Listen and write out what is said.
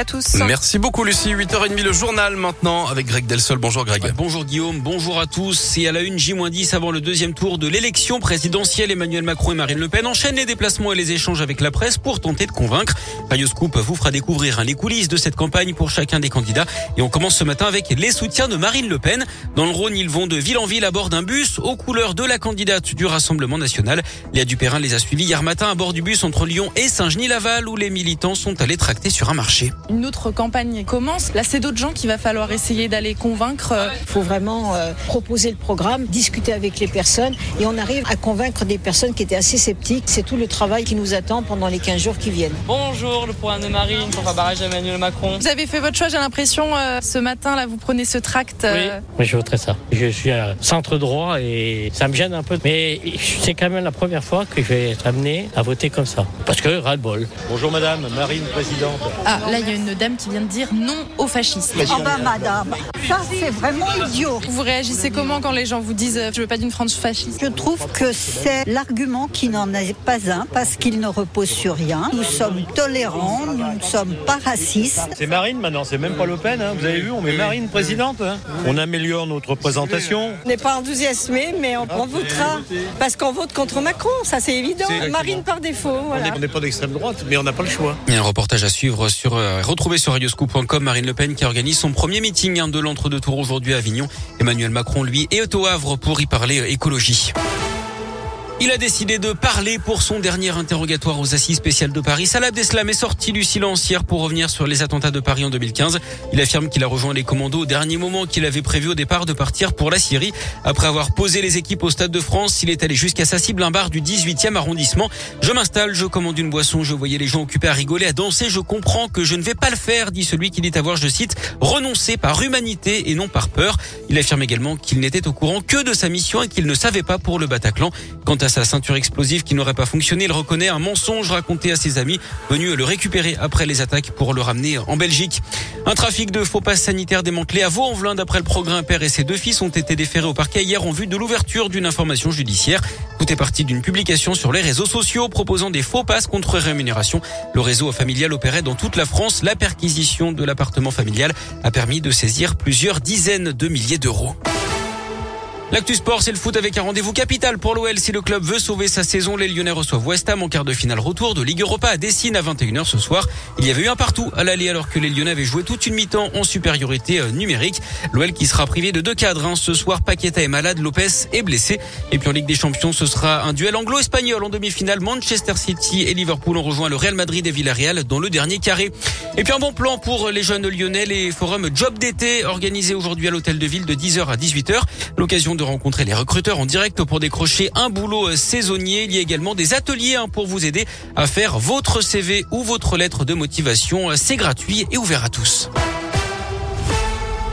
à tous. Merci beaucoup Lucie. 8h30 le journal maintenant avec Greg Delsol. Bonjour Greg. bonjour Guillaume, bonjour à tous. Et à la une J-10 avant le deuxième tour de l'élection présidentielle, Emmanuel Macron et Marine Le Pen enchaînent les déplacements et les échanges avec la presse pour tenter de convaincre. Scoop vous fera découvrir hein, les coulisses de cette campagne pour chacun des candidats. Et on commence ce matin avec les soutiens de Marine Le Pen. Dans le Rhône, ils vont de ville en ville à bord d'un bus aux couleurs de la candidate du Rassemblement National. Léa Dupérin les a suivis hier matin à bord du bus entre Lyon et Saint-Genis-Laval où les militants sont allés tracter sur un marché. Une autre campagne commence. Là, c'est d'autres gens qu'il va falloir essayer d'aller convaincre. Il faut vraiment euh, proposer le programme, discuter avec les personnes et on arrive à convaincre des personnes qui étaient assez sceptiques. C'est tout le travail qui nous attend pendant les 15 jours qui viennent. Bonjour, le point de Marine pour barrage Emmanuel Macron. Vous avez fait votre choix, j'ai l'impression, euh, ce matin, là, vous prenez ce tract. Euh. Oui, je voterai ça. Je suis à centre droit et ça me gêne un peu. Mais c'est quand même la première fois que je vais être amené à voter comme ça. Parce que ras-le-bol. Bonjour madame, Marine, présidente. Ah, là, il y a une dame qui vient de dire non au fascisme. Oh bah madame, ça c'est vraiment idiot. Vous réagissez comment quand les gens vous disent je veux pas d'une France fasciste? Je trouve que c'est l'argument qui n'en est pas un parce qu'il ne repose sur rien. Nous sommes tolérants, nous ne sommes pas racistes. C'est Marine maintenant, c'est même pas Le Pen. Hein. Vous avez vu, on met Marine présidente. Hein. On améliore notre représentation. On n'est pas enthousiasmé, mais on, votera parce qu'on vote contre Macron, ça c'est évident. Marine par défaut. On n'est pas d'extrême droite, mais on n'a pas le choix. Il y a un reportage à suivre sur euh, retrouver sur Radio comme Marine Le Pen qui organise son premier meeting hein, de l'entre-deux tours aujourd'hui à Avignon. Emmanuel Macron, lui, est au Havre pour y parler écologie. Il a décidé de parler pour son dernier interrogatoire aux assises spéciales de Paris. Salah Abdeslam est sorti du silence hier pour revenir sur les attentats de Paris en 2015. Il affirme qu'il a rejoint les commandos au dernier moment qu'il avait prévu au départ de partir pour la Syrie. Après avoir posé les équipes au Stade de France, il est allé jusqu'à sa cible, un bar du 18e arrondissement. Je m'installe, je commande une boisson, je voyais les gens occupés à rigoler, à danser. Je comprends que je ne vais pas le faire, dit celui qui dit avoir, je cite, renoncé par humanité et non par peur. Il affirme également qu'il n'était au courant que de sa mission et qu'il ne savait pas pour le Bataclan. Quant à sa ceinture explosive qui n'aurait pas fonctionné. Il reconnaît un mensonge raconté à ses amis venus le récupérer après les attaques pour le ramener en Belgique. Un trafic de faux passes sanitaires démantelé à Vaux-en-Velin d'après le programme père et ses deux fils ont été déférés au parquet hier en vue de l'ouverture d'une information judiciaire. Tout est parti d'une publication sur les réseaux sociaux proposant des faux passes contre rémunération. Le réseau familial opérait dans toute la France. La perquisition de l'appartement familial a permis de saisir plusieurs dizaines de milliers d'euros. L'actu sport, c'est le foot avec un rendez-vous capital pour l'OL. Si le club veut sauver sa saison, les Lyonnais reçoivent West Ham en quart de finale retour de Ligue Europa à Dessine à 21h ce soir. Il y avait eu un partout à l'aller alors que les Lyonnais avaient joué toute une mi-temps en supériorité euh, numérique. L'OL qui sera privé de deux cadres. Hein. Ce soir, Paqueta est malade, Lopez est blessé. Et puis en Ligue des Champions, ce sera un duel anglo-espagnol en demi-finale. Manchester City et Liverpool ont rejoint le Real Madrid et Villarreal dans le dernier carré. Et puis un bon plan pour les jeunes lyonnais, les forums Job d'été organisés aujourd'hui à l'hôtel de ville de 10h à 18h. L'occasion de rencontrer les recruteurs en direct pour décrocher un boulot saisonnier. Il y a également des ateliers hein, pour vous aider à faire votre CV ou votre lettre de motivation. C'est gratuit et ouvert à tous.